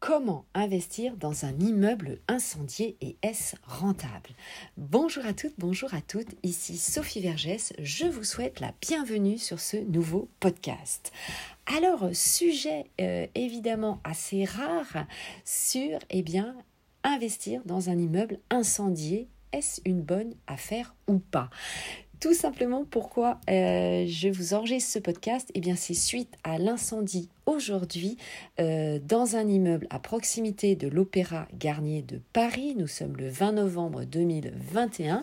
Comment investir dans un immeuble incendié et est-ce rentable? Bonjour à toutes, bonjour à toutes, ici Sophie Vergès, je vous souhaite la bienvenue sur ce nouveau podcast. Alors, sujet euh, évidemment assez rare sur, eh bien, investir dans un immeuble incendié, est-ce une bonne affaire ou pas? Tout simplement pourquoi euh, je vous enregistre ce podcast, eh bien c'est suite à l'incendie aujourd'hui euh, dans un immeuble à proximité de l'Opéra Garnier de Paris. Nous sommes le 20 novembre 2021.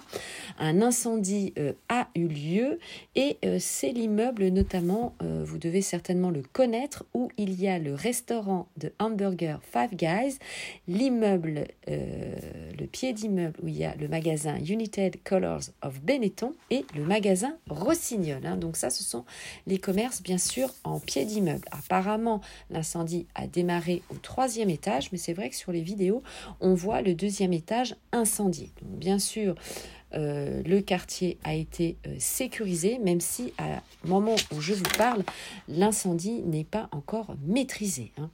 Un incendie euh, a eu lieu et euh, c'est l'immeuble notamment, vous devez certainement le connaître, où il y a le restaurant de hamburger Five Guys, l'immeuble, le pied d'immeuble où il y a le magasin United Colors of Benetton et le magasin Rossignol. Hein. Donc ça, ce sont les commerces bien sûr en pied d'immeuble. Apparemment, l'incendie a démarré au troisième étage, mais c'est vrai que sur les vidéos, on voit le deuxième étage incendié. Bien sûr, euh, le quartier a été euh, sécurisé, même si à moment où je vous parle, l'incendie n'est pas encore maîtrisé. Hein.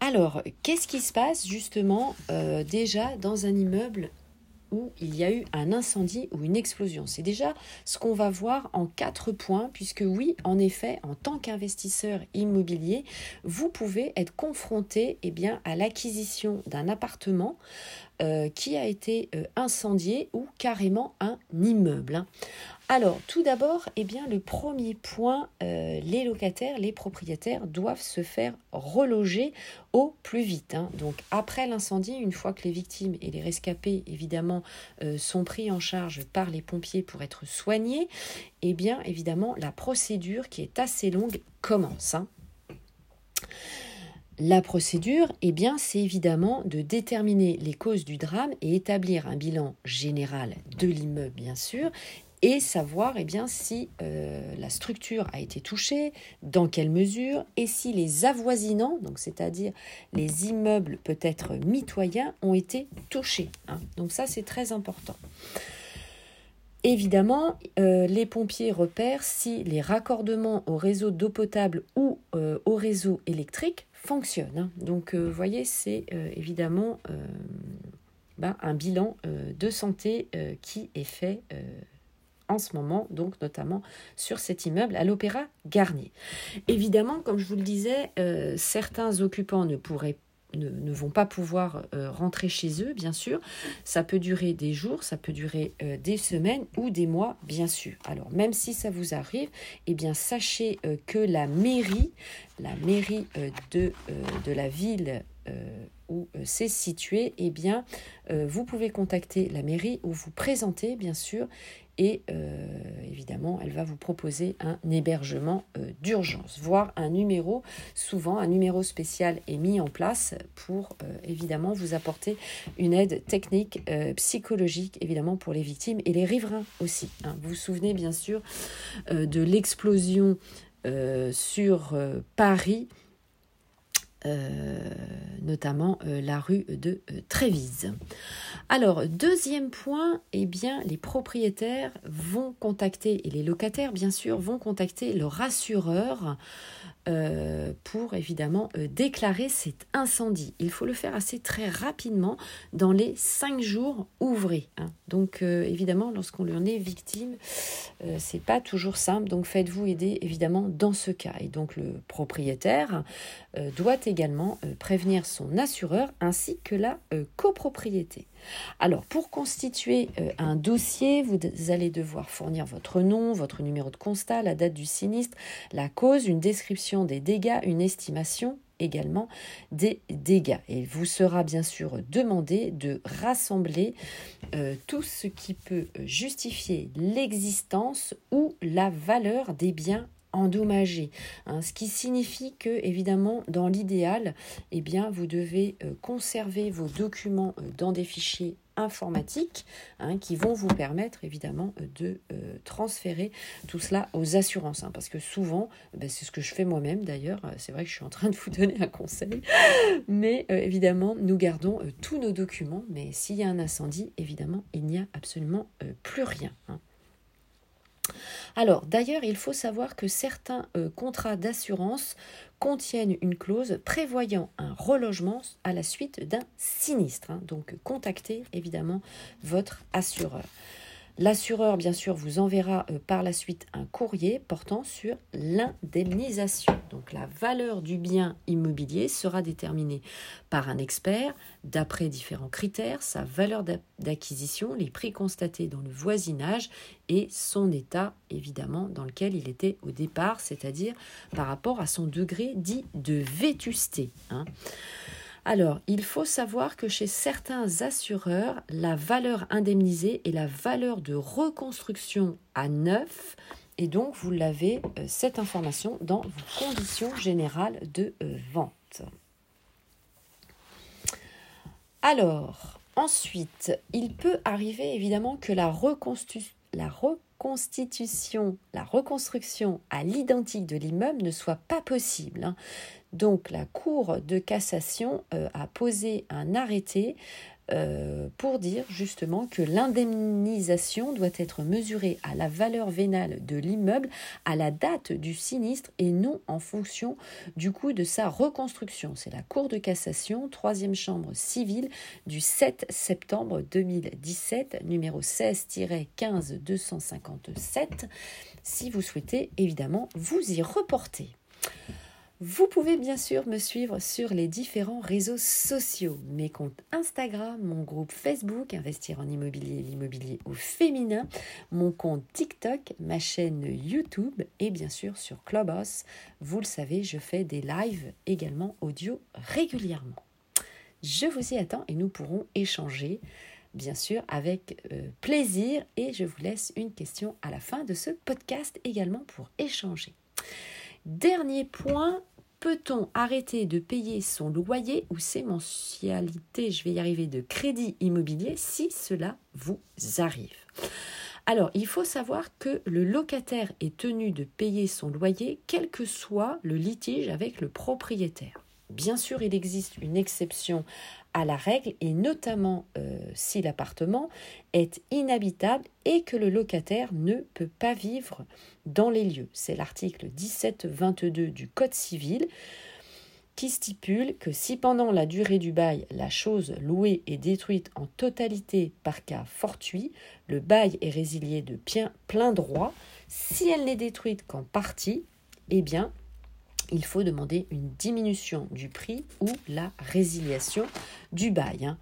Alors, qu'est-ce qui se passe justement euh, déjà dans un immeuble où il y a eu un incendie ou une explosion. C'est déjà ce qu'on va voir en quatre points, puisque oui, en effet, en tant qu'investisseur immobilier, vous pouvez être confronté eh bien, à l'acquisition d'un appartement euh, qui a été euh, incendié ou carrément un immeuble. Alors, tout d'abord, eh bien, le premier point, euh, les locataires, les propriétaires doivent se faire reloger au plus vite. Hein. Donc, après l'incendie, une fois que les victimes et les rescapés, évidemment, euh, sont pris en charge par les pompiers pour être soignés, eh bien, évidemment, la procédure qui est assez longue commence. Hein. La procédure, eh bien, c'est évidemment de déterminer les causes du drame et établir un bilan général de l'immeuble, bien sûr, et savoir eh bien, si euh, la structure a été touchée, dans quelle mesure, et si les avoisinants, donc c'est-à-dire les immeubles peut-être mitoyens, ont été touchés. Hein. Donc ça, c'est très important. Évidemment, euh, les pompiers repèrent si les raccordements au réseau d'eau potable ou euh, au réseau électrique fonctionnent. Hein. Donc, vous voyez, c'est évidemment ben, un bilan de santé qui est fait ce moment, donc notamment sur cet immeuble à l'Opéra Garnier. Évidemment, comme je vous le disais, euh, certains occupants ne pourraient ne, vont pas pouvoir euh, rentrer chez eux, bien sûr. Ça peut durer des jours, ça peut durer euh, des semaines ou des mois, bien sûr. Alors, même si ça vous arrive, eh bien, sachez que la mairie, la mairie de, de la ville où c'est situé, eh bien, vous pouvez contacter la mairie ou vous présenter, bien sûr, et euh, évidemment, elle va vous proposer un hébergement euh, d'urgence, voire un numéro. Souvent, un numéro spécial est mis en place pour euh, évidemment vous apporter une aide technique, psychologique, évidemment pour les victimes et les riverains aussi. Hein. Vous vous souvenez bien sûr de l'explosion sur Paris euh, notamment euh, la rue de euh, Trévise. Alors, deuxième point, eh bien, les propriétaires vont contacter, et les locataires, bien sûr, vont contacter le rassureur euh, pour évidemment euh, déclarer cet incendie. Il faut le faire assez très rapidement dans les cinq jours ouvrés. Hein. Donc euh, évidemment, lorsqu'on en est victime, c'est pas toujours simple. Donc faites-vous aider évidemment dans ce cas. Et donc le propriétaire doit également prévenir son assureur ainsi que la copropriété. Alors, pour constituer euh, un dossier, vous allez devoir fournir votre nom, votre numéro de constat, la date du sinistre, la cause, une description des dégâts, une estimation également des dégâts. Et il vous sera bien sûr demandé de rassembler euh, tout ce qui peut justifier l'existence ou la valeur des biens endommagé. Hein, ce qui signifie que, évidemment, dans l'idéal, eh bien, vous devez euh, conserver vos documents euh, dans des fichiers informatiques hein, qui vont vous permettre évidemment euh, de transférer tout cela aux assurances. Hein, parce que souvent, ben, c'est ce que je fais moi-même d'ailleurs, c'est vrai que je suis en train de vous donner un conseil, mais évidemment, nous gardons tous nos documents, mais s'il y a un incendie, évidemment, il n'y a absolument plus rien. Alors, d'ailleurs, il faut savoir que certains euh, contrats d'assurance contiennent une clause prévoyant un relogement à la suite d'un sinistre. Hein. Donc, contactez évidemment votre assureur. L'assureur, bien sûr, vous enverra euh, par la suite un courrier portant sur l'indemnisation. Donc la valeur du bien immobilier sera déterminée par un expert d'après différents critères, sa valeur d'acquisition, les prix constatés dans le voisinage et son état, évidemment, dans lequel il était au départ, c'est-à-dire par rapport à son degré dit de vétusté. Hein. Alors, il faut savoir que chez certains assureurs, la valeur indemnisée est la valeur de reconstruction à neuf. Et donc, vous l'avez, euh, cette information, dans vos conditions générales de euh, vente. Alors, ensuite, il peut arriver évidemment que la, la reconstitution, la reconstruction à l'identique de l'immeuble ne soit pas possible. Hein. Donc la Cour de cassation euh, a posé un arrêté euh, pour dire justement que l'indemnisation doit être mesurée à la valeur vénale de l'immeuble à la date du sinistre et non en fonction du coût de sa reconstruction. C'est la Cour de cassation, troisième chambre civile du 7 septembre 2017, numéro 16-15-257, si vous souhaitez évidemment vous y reporter. Vous pouvez bien sûr me suivre sur les différents réseaux sociaux, mes comptes Instagram, mon groupe Facebook Investir en immobilier, l'immobilier au féminin, mon compte TikTok, ma chaîne YouTube et bien sûr sur Clubhouse. Vous le savez, je fais des lives également audio régulièrement. Je vous y attends et nous pourrons échanger bien sûr avec euh, plaisir et je vous laisse une question à la fin de ce podcast également pour échanger. Dernier point, peut-on arrêter de payer son loyer ou ses mensualités, je vais y arriver, de crédit immobilier si cela vous arrive alors, il faut savoir que le locataire est tenu de payer son loyer, quel que soit le litige avec le propriétaire. Bien sûr, il existe une exception la règle et notamment euh, si l'appartement est inhabitable et que le locataire ne peut pas vivre dans les lieux. C'est l'article 1722 du Code civil qui stipule que si pendant la durée du bail la chose louée est détruite en totalité par cas fortuit, le bail est résilié de plein droit. Si elle n'est détruite qu'en partie, eh bien il faut demander une diminution du prix ou la résiliation du bail. Hein.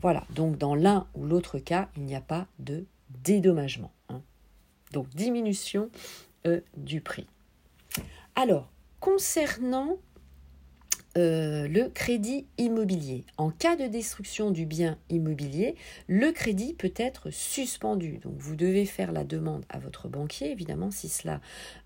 Voilà, donc dans l'un ou l'autre cas, il n'y a pas de dédommagement. Hein. Donc diminution euh, du prix. Alors, concernant euh, le crédit immobilier. En cas de destruction du bien immobilier, le crédit peut être suspendu. Donc vous devez faire la demande à votre banquier, évidemment, si cela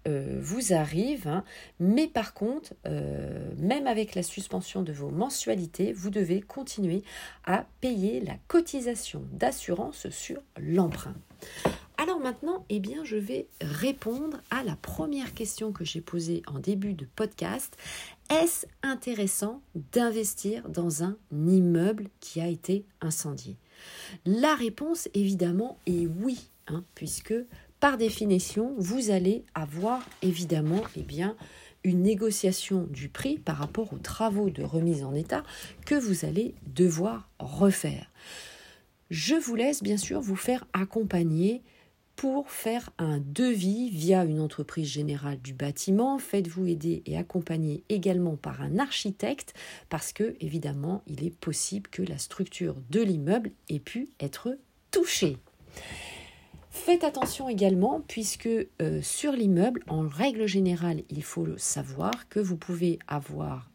euh, vous arrive. Hein. Mais par contre, euh, même avec la suspension de vos mensualités, vous devez continuer à payer la cotisation d'assurance sur l'emprunt. Maintenant, eh bien, je vais répondre à la première question que j'ai posée en début de podcast. Est-ce intéressant d'investir dans un immeuble qui a été incendié? La réponse, évidemment, est oui, hein, puisque par définition, vous allez avoir évidemment, eh une négociation du prix par rapport aux travaux de remise en état que vous allez devoir refaire. Je vous laisse bien sûr vous faire accompagner pour faire un devis via une entreprise générale du bâtiment. Faites-vous aider et accompagner également par un architecte parce que évidemment, il est possible que la structure de l'immeuble ait pu être touchée. Faites attention également puisque euh, sur l'immeuble, en règle générale, il faut le savoir que vous pouvez avoir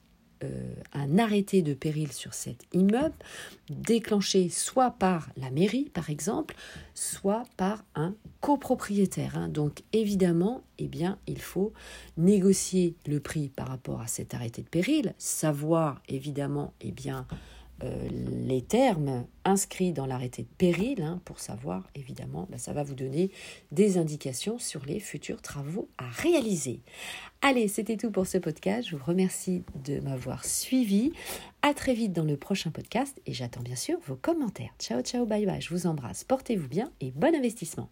un arrêté de péril sur cet immeuble, déclenché soit par la mairie par exemple, soit par un copropriétaire. Hein. Donc évidemment, eh bien, il faut négocier le prix par rapport à cet arrêté de péril, savoir évidemment eh bien, euh, les termes inscrits dans l'arrêté de péril hein, pour savoir, évidemment, ben, ça va vous donner des indications sur les futurs travaux à réaliser. Allez, c'était tout pour ce podcast. Je vous remercie de m'avoir suivi. À très vite dans le prochain podcast et j'attends bien sûr vos commentaires. Ciao, ciao, bye bye. Je vous embrasse. Portez-vous bien et bon investissement.